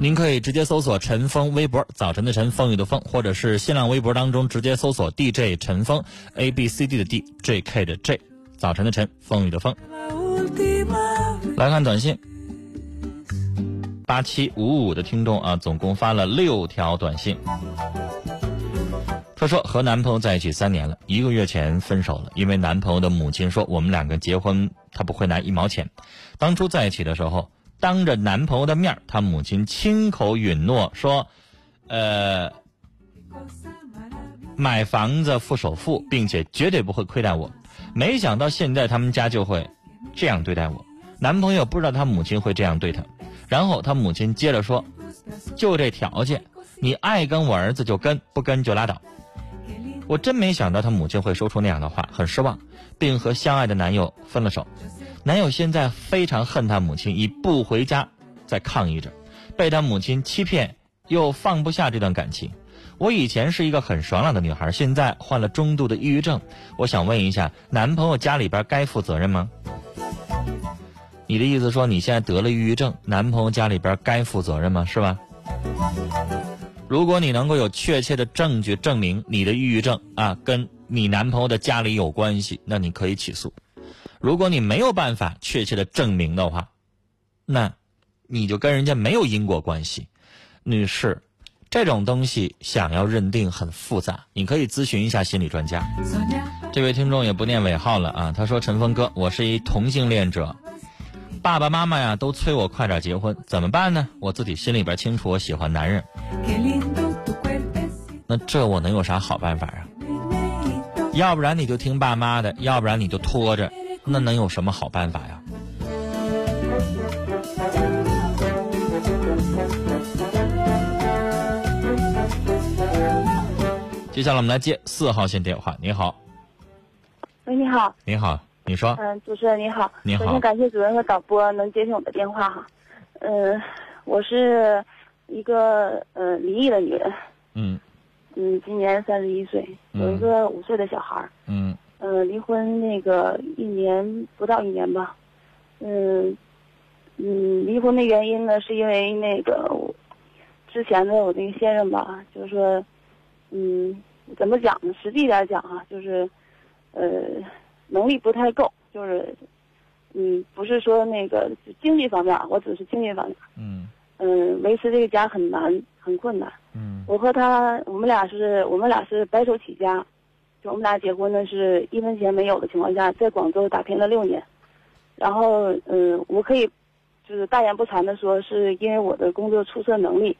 您可以直接搜索陈峰微博，早晨的晨，风雨的风，或者是新浪微博当中直接搜索 DJ 陈峰，A B C D 的 D，J K 的 J，早晨的晨，风雨的风。来看短信，八七五五的听众啊，总共发了六条短信。他说和男朋友在一起三年了，一个月前分手了，因为男朋友的母亲说我们两个结婚他不会拿一毛钱。当初在一起的时候。当着男朋友的面，他母亲亲口允诺说：“呃，买房子付首付，并且绝对不会亏待我。”没想到现在他们家就会这样对待我。男朋友不知道他母亲会这样对他，然后他母亲接着说：“就这条件，你爱跟我儿子就跟，不跟就拉倒。”我真没想到他母亲会说出那样的话，很失望，并和相爱的男友分了手。男友现在非常恨他母亲，以不回家在抗议着，被他母亲欺骗，又放不下这段感情。我以前是一个很爽朗的女孩，现在患了中度的抑郁症。我想问一下，男朋友家里边该负责任吗？你的意思说你现在得了抑郁症，男朋友家里边该负责任吗？是吧？如果你能够有确切的证据证明你的抑郁症啊跟你男朋友的家里有关系，那你可以起诉。如果你没有办法确切的证明的话，那你就跟人家没有因果关系，女士，这种东西想要认定很复杂，你可以咨询一下心理专家。这位听众也不念尾号了啊，他说：“陈峰哥，我是一同性恋者，爸爸妈妈呀都催我快点结婚，怎么办呢？我自己心里边清楚，我喜欢男人。那这我能有啥好办法啊？要不然你就听爸妈的，要不然你就拖着。”那能有什么好办法呀？接下来我们来接四号线电话。你好，喂，你好，你好，你说，嗯，主持人你好，你好，首先感谢主任和导播能接听我的电话哈。嗯，我是一个呃离异的女人，嗯，嗯，今年三十一岁，有一个五岁的小孩嗯。呃，离婚那个一年不到一年吧，嗯，嗯，离婚的原因呢，是因为那个之前的我那个先生吧，就是说，嗯，怎么讲呢？实际点讲啊，就是，呃，能力不太够，就是，嗯，不是说那个经济方面，我只是经济方面，嗯，嗯，维持这个家很难，很困难，嗯，我和他，我们俩是，我们俩是白手起家。就我们俩结婚呢，是一分钱没有的情况下，在广州打拼了六年，然后，嗯，我可以，就是大言不惭的说，是因为我的工作出色能力，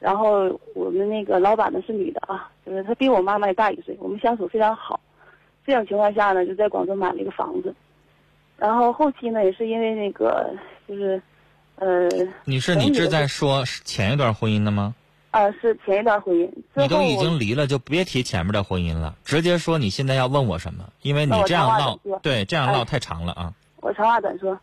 然后我们那个老板呢是女的啊，就是她比我妈妈也大一岁，我们相处非常好，这种情况下呢，就在广州买了一个房子，然后后期呢，也是因为那个，就是，呃，你是你这在说前一段婚姻的吗？啊，是前一段婚姻。你都已经离了，就别提前面的婚姻了，直接说你现在要问我什么？因为你这样唠，对，这样唠太长了啊。我长话短说，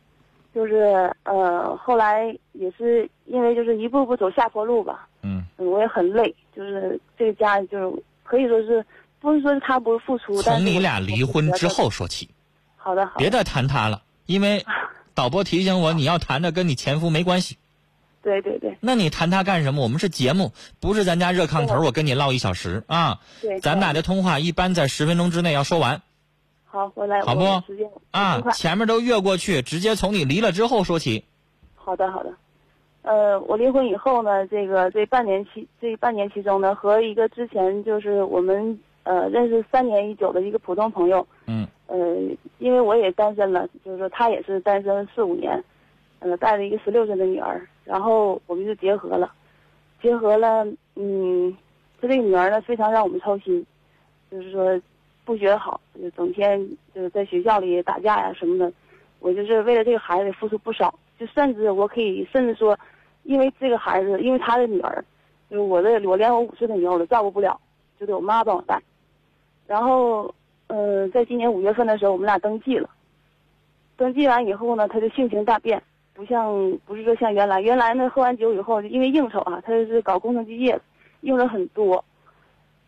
就是呃，后来也是因为就是一步步走下坡路吧。嗯。我也很累，就是这个家就是可以说是不是说是他不是付出。从你俩离婚之后说起。好的好。别再谈他了，因为导播提醒我，你要谈的跟你前夫没关系。对对对，那你谈他干什么？我们是节目，不是咱家热炕头。我跟你唠一小时啊。对。咱俩的通话一般在十分钟之内要说完。好，我来。好不？啊，前面都越过去，直接从你离了之后说起。好的好的，呃，我离婚以后呢，这个这半年期这半年其中呢，和一个之前就是我们呃认识三年已久的一个普通朋友。嗯。呃，因为我也单身了，就是说他也是单身四五年。嗯，带着一个十六岁的女儿，然后我们就结合了，结合了，嗯，他这个女儿呢非常让我们操心，就是说不学好，就整天就是在学校里打架呀什么的，我就是为了这个孩子付出不少，就甚至我可以甚至说，因为这个孩子，因为他的女儿，就是我的我连我五岁的女儿我都照顾不了，就得我妈帮我带，然后，呃，在今年五月份的时候，我们俩登记了，登记完以后呢，他就性情大变。不像，不是说像原来，原来呢，喝完酒以后，因为应酬啊，他就是搞工程机械的，应酬很多。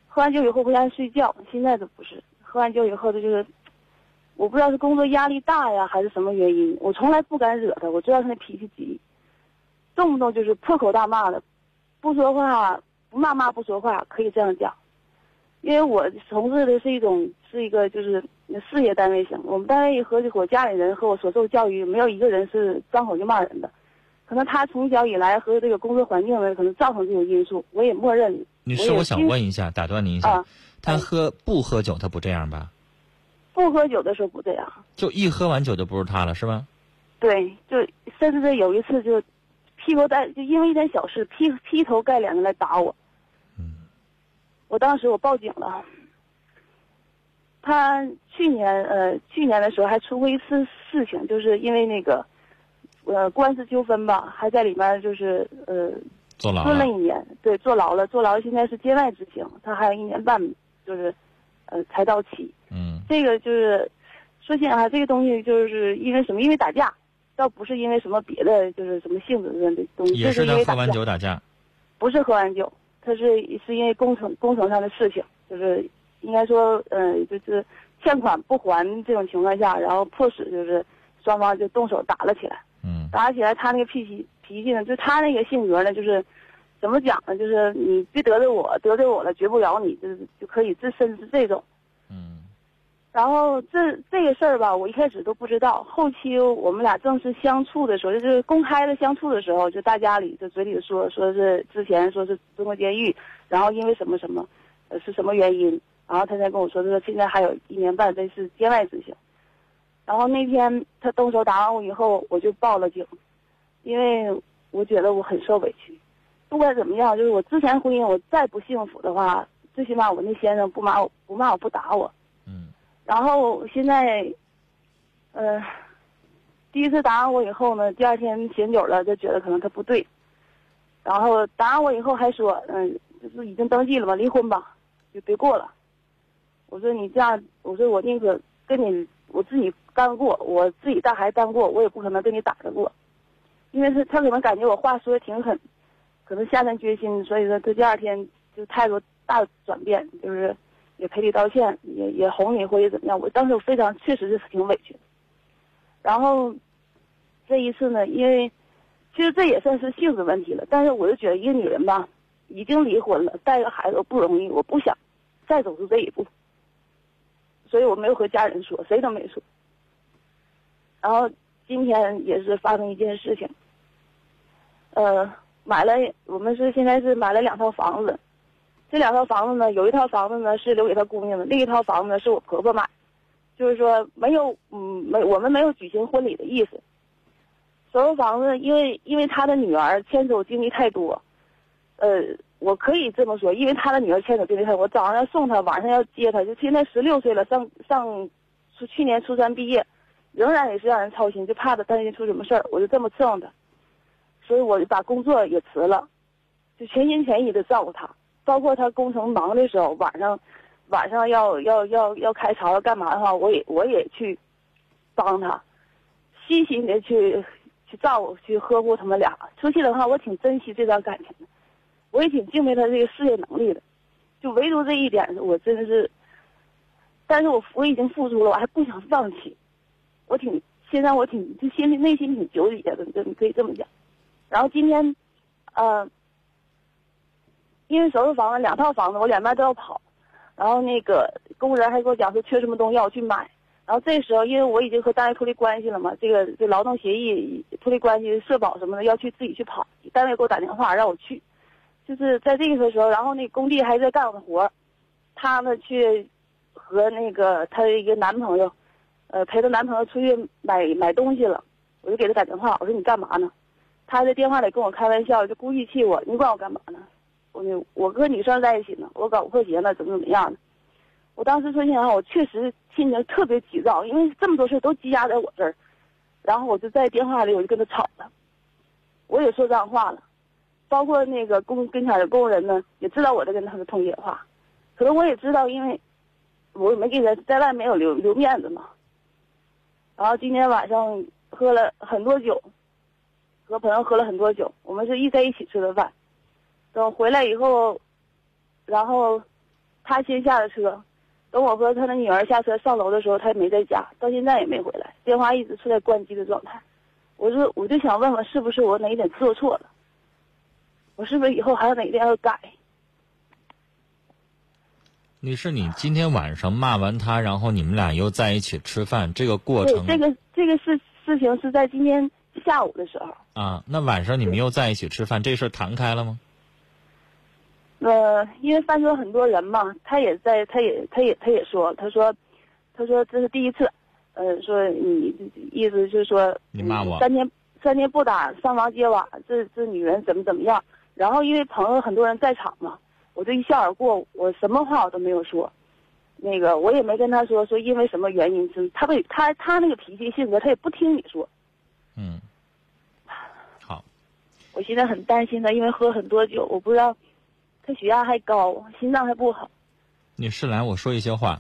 喝完酒以后回家睡觉，现在都不是。喝完酒以后，他就是，我不知道是工作压力大呀，还是什么原因，我从来不敢惹他。我知道他那脾气急，动不动就是破口大骂的，不说话不骂骂不说话，可以这样讲。因为我从事的是一种是一个就是。事业单位型，我们单位和我家里人和我所受教育，没有一个人是张口就骂人的。可能他从小以来和这个工作环境呢，可能造成这种因素，我也默认。女士，我想问一下，打断您一下，他喝不喝酒，他不这样吧？不喝酒的时候不这样。就一喝完酒就不是他了，是吧？对，就甚至有一次就劈头盖，就因为一点小事劈劈头盖脸的来打我。嗯。我当时我报警了。他去年呃，去年的时候还出过一次事情，就是因为那个，呃，官司纠纷吧，还在里面就是呃，坐牢蹲了一年，对，坐牢了，坐牢现在是监外执行，他还有一年半，就是，呃，才到期。嗯。这个就是，说起来这个东西就是因为什么？因为打架，倒不是因为什么别的，就是什么性质的东西。也是因为喝完酒打架。不是喝完酒，他是是因为工程工程上的事情，就是。应该说，嗯，就是欠款不还这种情况下，然后迫使就是双方就动手打了起来。嗯，打起来，他那个脾气脾气呢，就他那个性格呢，就是怎么讲呢？就是你别得罪我，得罪我了绝不饶你，就是就可以自身是这种。然后这这个事儿吧，我一开始都不知道，后期我们俩正式相处的时候，就是公开的相处的时候，就大家里就嘴里说说是之前说是中国监狱，然后因为什么什么，呃，是什么原因？然后他才跟我说，他说现在还有一年半，这是监外执行。然后那天他动手打完我以后，我就报了警，因为我觉得我很受委屈。不管怎么样，就是我之前婚姻我再不幸福的话，最起码我那先生不骂我，不骂我不打我。然后现在，呃，第一次打完我以后呢，第二天醒酒了，就觉得可能他不对。然后打完我以后还说，嗯，就是已经登记了嘛，离婚吧，就别过了。我说你这样，我说我宁可跟你我自己干过，我自己带孩子干过，我也不可能跟你打得过，因为是他可能感觉我话说的挺狠，可能下定决心，所以说他第二天就态度大转变，就是也赔礼道歉，也也哄你或者怎么样。我当时我非常确实是挺委屈的。然后这一次呢，因为其实这也算是性子问题了，但是我就觉得一个女人吧，已经离婚了，带个孩子不容易，我不想再走出这一步。所以我没有和家人说，谁都没说。然后今天也是发生一件事情，呃，买了我们是现在是买了两套房子，这两套房子呢，有一套房子呢是留给他姑娘的，另一套房子呢是我婆婆买，就是说没有嗯没我们没有举行婚礼的意思。所有房子因为因为他的女儿牵走经历太多，呃。我可以这么说，因为他的女儿牵手最厉害。我早上要送他，晚上要接他，就现在十六岁了，上上，去年初三毕业，仍然也是让人操心，就怕他担心出什么事儿，我就这么伺候他，所以我就把工作也辞了，就全心全意的照顾他。包括他工程忙的时候，晚上，晚上要要要要开槽干嘛的话，我也我也去帮他，细心的去去照顾去呵护他们俩。出去的话，我挺珍惜这段感情的。我也挺敬佩他这个事业能力的，就唯独这一点，我真的是，但是我我已经付出了，我还不想放弃，我挺现在我挺就心里内心挺纠结的，就你可以这么讲。然后今天，呃，因为收拾房子两套房子，我两边都要跑，然后那个工人还给我讲说缺什么东西要我去买，然后这时候因为我已经和单位脱离关系了嘛，这个这劳动协议脱离关系，社保什么的要去自己去跑，单位给我打电话让我去。就是在这个时候，然后那工地还在干活，她呢去和那个她的一个男朋友，呃，陪她男朋友出去买买东西了，我就给他打电话，我说你干嘛呢？他在电话里跟我开玩笑，就故意气我，你管我干嘛呢？我我跟女生在一起呢，我搞五块钱了，怎么怎么样的？我当时说心里话，我确实心情特别急躁，因为这么多事都积压在我这儿，然后我就在电话里我就跟他吵了，我也说脏话了，包括那个工跟前的工人呢，也知道我在跟他们通电话，可能我也知道，因为我没给他在外面有留留面子嘛。然后今天晚上喝了很多酒。和朋友喝了很多酒，我们是一在一起吃的饭。等回来以后，然后他先下的车，等我和他的女儿下车上楼的时候，他也没在家，到现在也没回来，电话一直处在关机的状态。我说，我就想问问，是不是我哪一点做错了？我是不是以后还有哪一点要改？女士，你今天晚上骂完他，然后你们俩又在一起吃饭，这个过程，这个这个事事情是在今天。下午的时候啊，那晚上你们又在一起吃饭，这事儿谈开了吗？呃，因为饭桌很多人嘛，他也在，他也，他也，他也说，他说，他说这是第一次，呃，说你意思就是说你骂我三天三天不打上房揭瓦，这这女人怎么怎么样？然后因为朋友很多人在场嘛，我就一笑而过，我什么话我都没有说，那个我也没跟他说说因为什么原因，他不他他那个脾气性格，他也不听你说，嗯。好我现在很担心他，因为喝很多酒，我不知道他血压还高，心脏还不好。女士，来，我说一些话。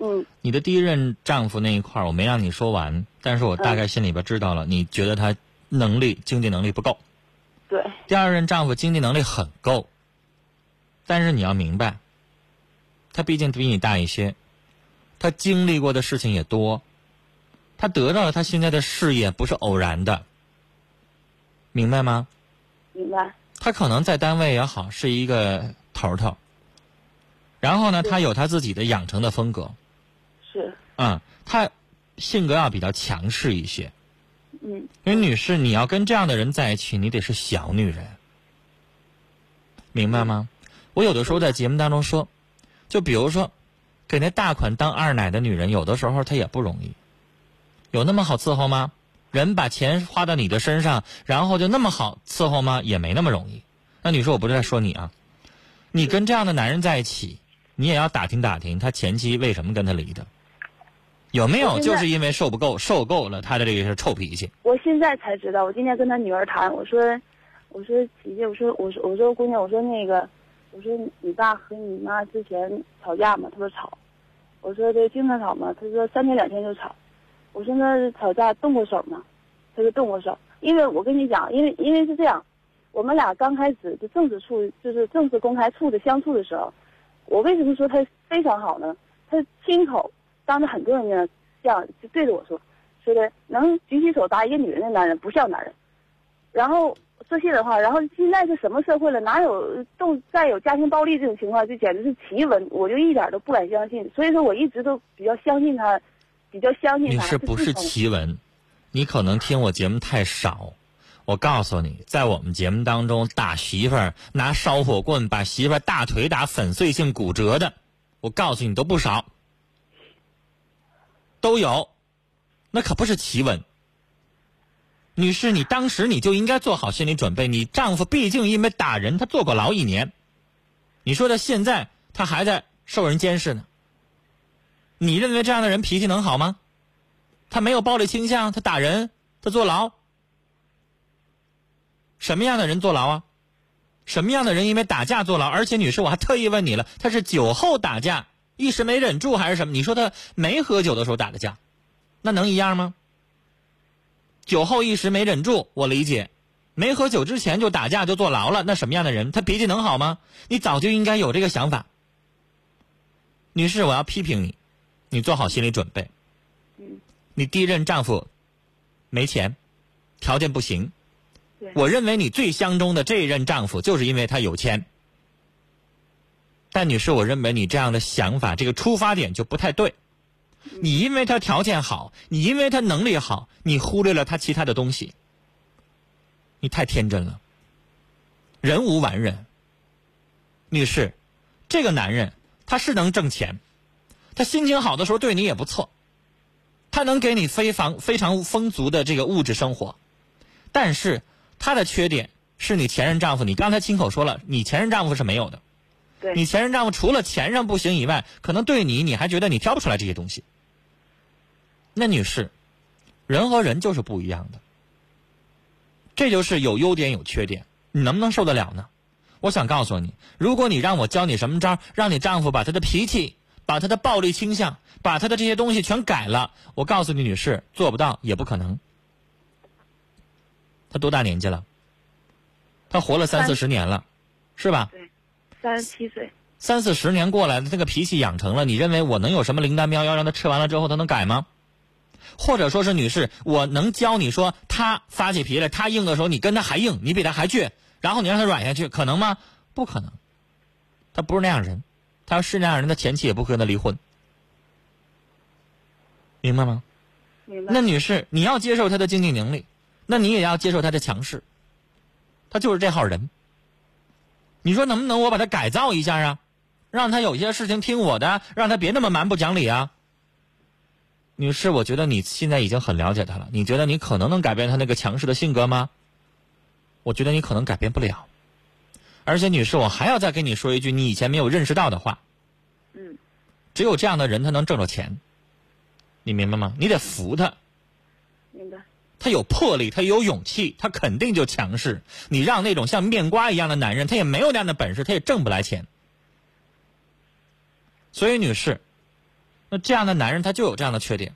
嗯。你的第一任丈夫那一块儿，我没让你说完，但是我大概心里边知道了，你觉得他能力、经济能力不够。对。第二任丈夫经济能力很够，但是你要明白，他毕竟比你大一些，他经历过的事情也多，他得到了他现在的事业不是偶然的，明白吗？明白。他可能在单位也好，是一个头头。然后呢，他有他自己的养成的风格。是。嗯，他性格要比较强势一些。嗯。因为女士，你要跟这样的人在一起，你得是小女人，明白吗？我有的时候在节目当中说，就比如说，给那大款当二奶的女人，有的时候她也不容易。有那么好伺候吗？人把钱花到你的身上，然后就那么好伺候吗？也没那么容易。那你说我不是在说你啊？你跟这样的男人在一起，你也要打听打听他前妻为什么跟他离的，有没有就是因为受不够受够了他的这个臭脾气？我现在才知道，我今天跟他女儿谈，我说，我说琪琪，我说我说我说姑娘，我说那个，我说你爸和你妈之前吵架吗？他说吵。我说这经常吵吗？他说三天两天就吵。我说那吵架动过手吗？他说动过手，因为我跟你讲，因为因为是这样，我们俩刚开始就正式处，就是正式公开处的相处的时候，我为什么说他非常好呢？他亲口当着很多人面这样就对着我说，说的能举起手打一个女人的男人不像男人。然后说心里话，然后现在是什么社会了，哪有动再有家庭暴力这种情况，就简直是奇闻，我就一点都不敢相信。所以说我一直都比较相信他。比较相信他。你是不是奇闻？你可能听我节目太少。我告诉你，在我们节目当中，打媳妇儿拿烧火棍把媳妇儿大腿打粉碎性骨折的，我告诉你都不少，都有。那可不是奇闻。女士，你当时你就应该做好心理准备。你丈夫毕竟因为打人，他坐过牢一年。你说他现在他还在受人监视呢。你认为这样的人脾气能好吗？他没有暴力倾向，他打人，他坐牢。什么样的人坐牢啊？什么样的人因为打架坐牢？而且女士，我还特意问你了，他是酒后打架，一时没忍住还是什么？你说他没喝酒的时候打的架，那能一样吗？酒后一时没忍住，我理解；没喝酒之前就打架就坐牢了，那什么样的人他脾气能好吗？你早就应该有这个想法。女士，我要批评你。你做好心理准备。嗯。你第一任丈夫没钱，条件不行。对。我认为你最相中的这一任丈夫，就是因为他有钱。但女士，我认为你这样的想法，这个出发点就不太对。你因为他条件好，你因为他能力好，你忽略了他其他的东西。你太天真了。人无完人。女士，这个男人他是能挣钱。他心情好的时候对你也不错，他能给你非常非常丰足的这个物质生活，但是他的缺点是你前任丈夫，你刚才亲口说了，你前任丈夫是没有的。对，你前任丈夫除了钱上不行以外，可能对你你还觉得你挑不出来这些东西。那女士，人和人就是不一样的，这就是有优点有缺点，你能不能受得了呢？我想告诉你，如果你让我教你什么招，让你丈夫把他的脾气、把他的暴力倾向、把他的这些东西全改了，我告诉你，女士做不到，也不可能。他多大年纪了？他活了三四十年了，是吧？对，三十七岁。三四十年过来了，这个脾气养成了，你认为我能有什么灵丹妙药让他吃完了之后他能改吗？或者说是女士，我能教你说他发起脾气来，他硬的时候，你跟他还硬，你比他还倔。然后你让他软下去，可能吗？不可能，他不是那样人，他要是那样人，他前妻也不会跟他离婚，明白吗？明白。那女士，你要接受他的经济能力，那你也要接受他的强势，他就是这号人。你说能不能我把他改造一下啊？让他有些事情听我的，让他别那么蛮不讲理啊？女士，我觉得你现在已经很了解他了，你觉得你可能能改变他那个强势的性格吗？我觉得你可能改变不了，而且女士，我还要再跟你说一句你以前没有认识到的话。嗯。只有这样的人，他能挣着钱。你明白吗？你得服他。明白。他有魄力，他有勇气，他肯定就强势。你让那种像面瓜一样的男人，他也没有那样的本事，他也挣不来钱。所以，女士，那这样的男人他就有这样的缺点。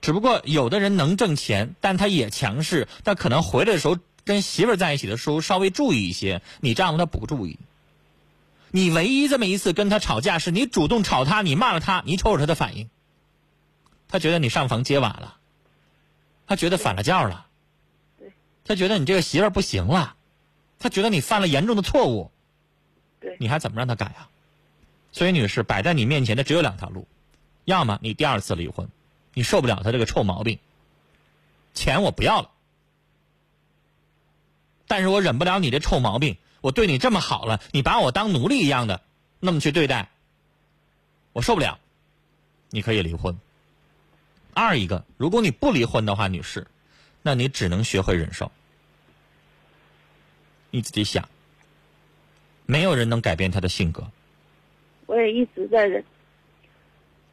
只不过有的人能挣钱，但他也强势，但可能回来的时候。跟媳妇儿在一起的时候稍微注意一些，你丈夫他不注意。你唯一这么一次跟他吵架，是你主动吵他，你骂了他，你瞅瞅他的反应。他觉得你上房揭瓦了，他觉得反了教了，对，他觉得你这个媳妇儿不行了，他觉得你犯了严重的错误，对，你还怎么让他改啊？所以，女士摆在你面前的只有两条路：要么你第二次离婚，你受不了他这个臭毛病，钱我不要了。但是我忍不了你这臭毛病，我对你这么好了，你把我当奴隶一样的那么去对待，我受不了。你可以离婚。二一个，如果你不离婚的话，女士，那你只能学会忍受。你自己想，没有人能改变他的性格。我也一直在忍。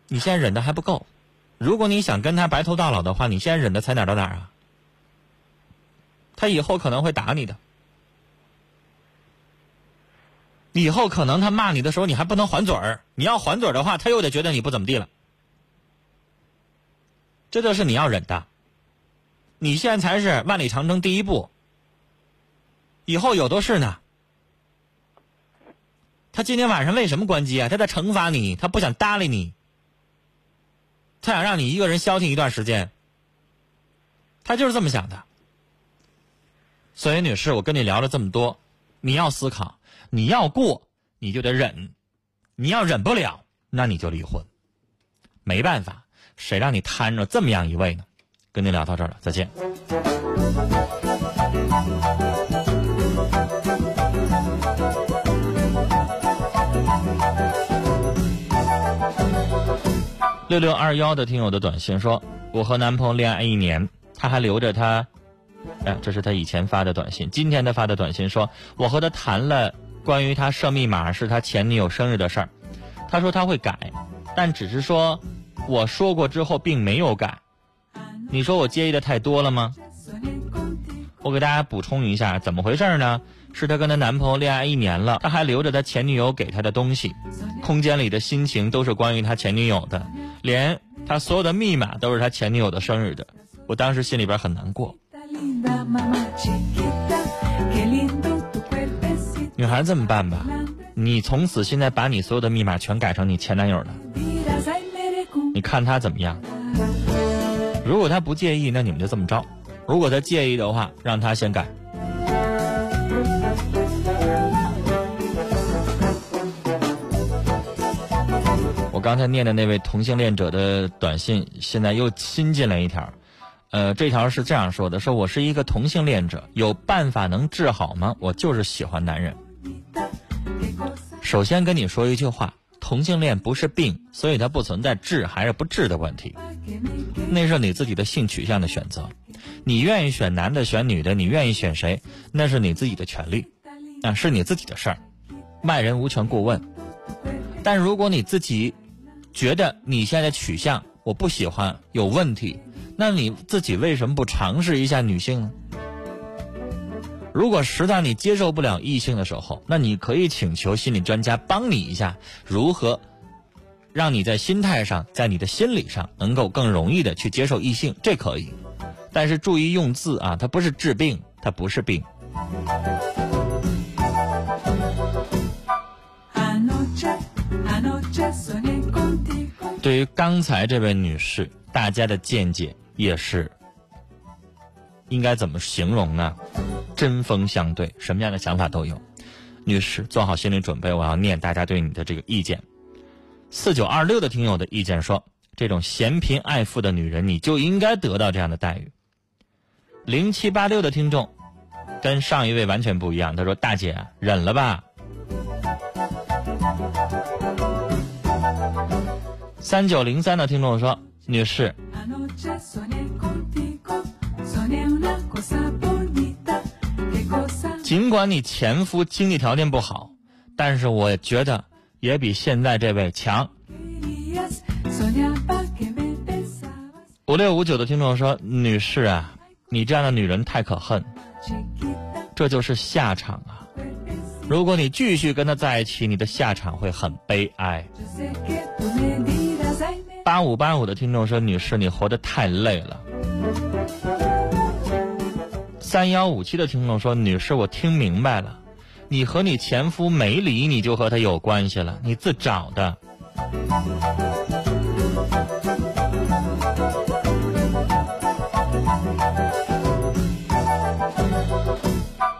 你现在忍的还不够，如果你想跟他白头到老的话，你现在忍的才哪到哪啊？他以后可能会打你的，以后可能他骂你的时候，你还不能还嘴儿。你要还嘴儿的话，他又得觉得你不怎么地了。这就是你要忍的。你现在才是万里长征第一步，以后有的是呢。他今天晚上为什么关机啊？他在惩罚你，他不想搭理你，他想让你一个人消停一段时间。他就是这么想的。所以，女士，我跟你聊了这么多，你要思考，你要过，你就得忍；你要忍不了，那你就离婚。没办法，谁让你摊着这么样一位呢？跟你聊到这儿了，再见。六六二幺的听友的短信说：“我和男朋友恋爱一年，他还留着他。”哎，这是他以前发的短信。今天他发的短信说：“我和他谈了关于他设密码是他前女友生日的事儿，他说他会改，但只是说我说过之后并没有改。你说我介意的太多了吗？”我给大家补充一下，怎么回事呢？是她跟她男朋友恋爱一年了，他还留着他前女友给他的东西，空间里的心情都是关于他前女友的，连他所有的密码都是他前女友的生日的。我当时心里边很难过。女孩这么办吧，你从此现在把你所有的密码全改成你前男友的，你看他怎么样？如果他不介意，那你们就这么着；如果他介意的话，让他先改。我刚才念的那位同性恋者的短信，现在又新进来一条。呃，这条是这样说的：说我是一个同性恋者，有办法能治好吗？我就是喜欢男人。首先跟你说一句话，同性恋不是病，所以它不存在治还是不治的问题，那是你自己的性取向的选择。你愿意选男的选女的，你愿意选谁，那是你自己的权利，啊，是你自己的事儿，外人无权过问。但如果你自己觉得你现在取向我不喜欢有问题，那你自己为什么不尝试一下女性呢？如果实在你接受不了异性的时候，那你可以请求心理专家帮你一下，如何让你在心态上、在你的心理上能够更容易的去接受异性，这可以。但是注意用字啊，它不是治病，它不是病。对于刚才这位女士，大家的见解也是应该怎么形容呢？针锋相对，什么样的想法都有。女士，做好心理准备，我要念大家对你的这个意见。四九二六的听友的意见说，这种嫌贫爱富的女人，你就应该得到这样的待遇。零七八六的听众跟上一位完全不一样，他说：“大姐，忍了吧。”三九零三的听众说：“女士。”尽管你前夫经济条件不好，但是我觉得也比现在这位强。五六五九的听众说：“女士啊，你这样的女人太可恨，这就是下场啊！如果你继续跟他在一起，你的下场会很悲哀。”八五八五的听众说：“女士，你活得太累了。”三幺五七的听众说：“女士，我听明白了，你和你前夫没离，你就和他有关系了，你自找的。”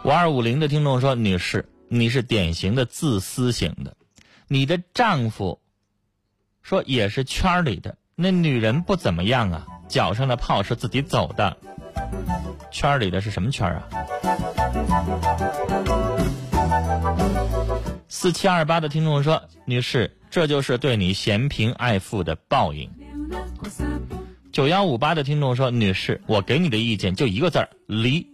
五二五零的听众说：“女士，你是典型的自私型的，你的丈夫说也是圈里的，那女人不怎么样啊，脚上的泡是自己走的。”圈里的是什么圈啊？四七二八的听众说：“女士，这就是对你嫌贫爱富的报应。”九幺五八的听众说：“女士，我给你的意见就一个字儿，离。”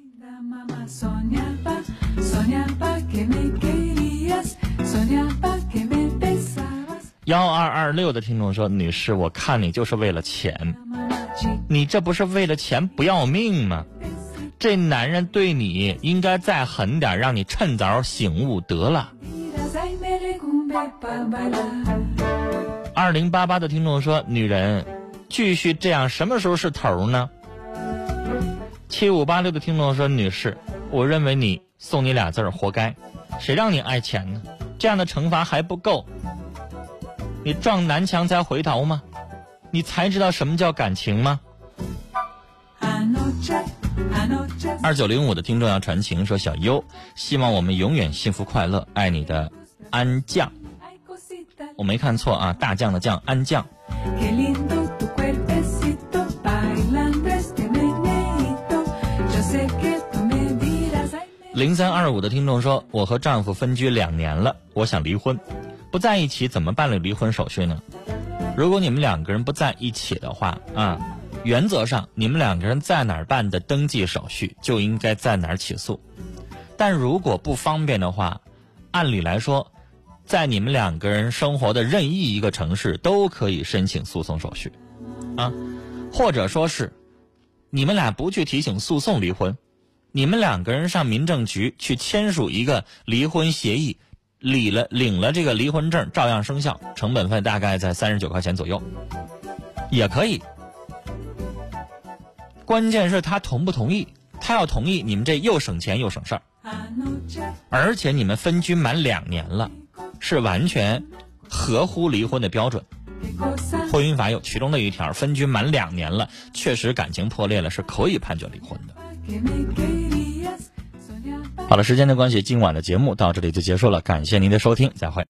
幺二二六的听众说：“女士，我看你就是为了钱，你这不是为了钱不要命吗？”这男人对你应该再狠点，让你趁早醒悟得了。二零八八的听众说：“女人继续这样，什么时候是头呢？”七五八六的听众说：“女士，我认为你送你俩字儿活该，谁让你爱钱呢？这样的惩罚还不够，你撞南墙才回头吗？你才知道什么叫感情吗？”二九零五的听众要传情说：“小优，希望我们永远幸福快乐，爱你的安酱。”我没看错啊，大酱的酱，安酱。零三二五的听众说：“我和丈夫分居两年了，我想离婚，不在一起怎么办理离婚手续呢？如果你们两个人不在一起的话啊。”原则上，你们两个人在哪儿办的登记手续，就应该在哪儿起诉。但如果不方便的话，按理来说，在你们两个人生活的任意一个城市都可以申请诉讼手续，啊，或者说是，你们俩不去提醒诉讼离婚，你们两个人上民政局去签署一个离婚协议，领了领了这个离婚证，照样生效，成本费大概在三十九块钱左右，也可以。关键是他同不同意，他要同意，你们这又省钱又省事儿，而且你们分居满两年了，是完全合乎离婚的标准。婚姻法有其中的一条，分居满两年了，确实感情破裂了，是可以判决离婚的。好了，时间的关系，今晚的节目到这里就结束了，感谢您的收听，再会。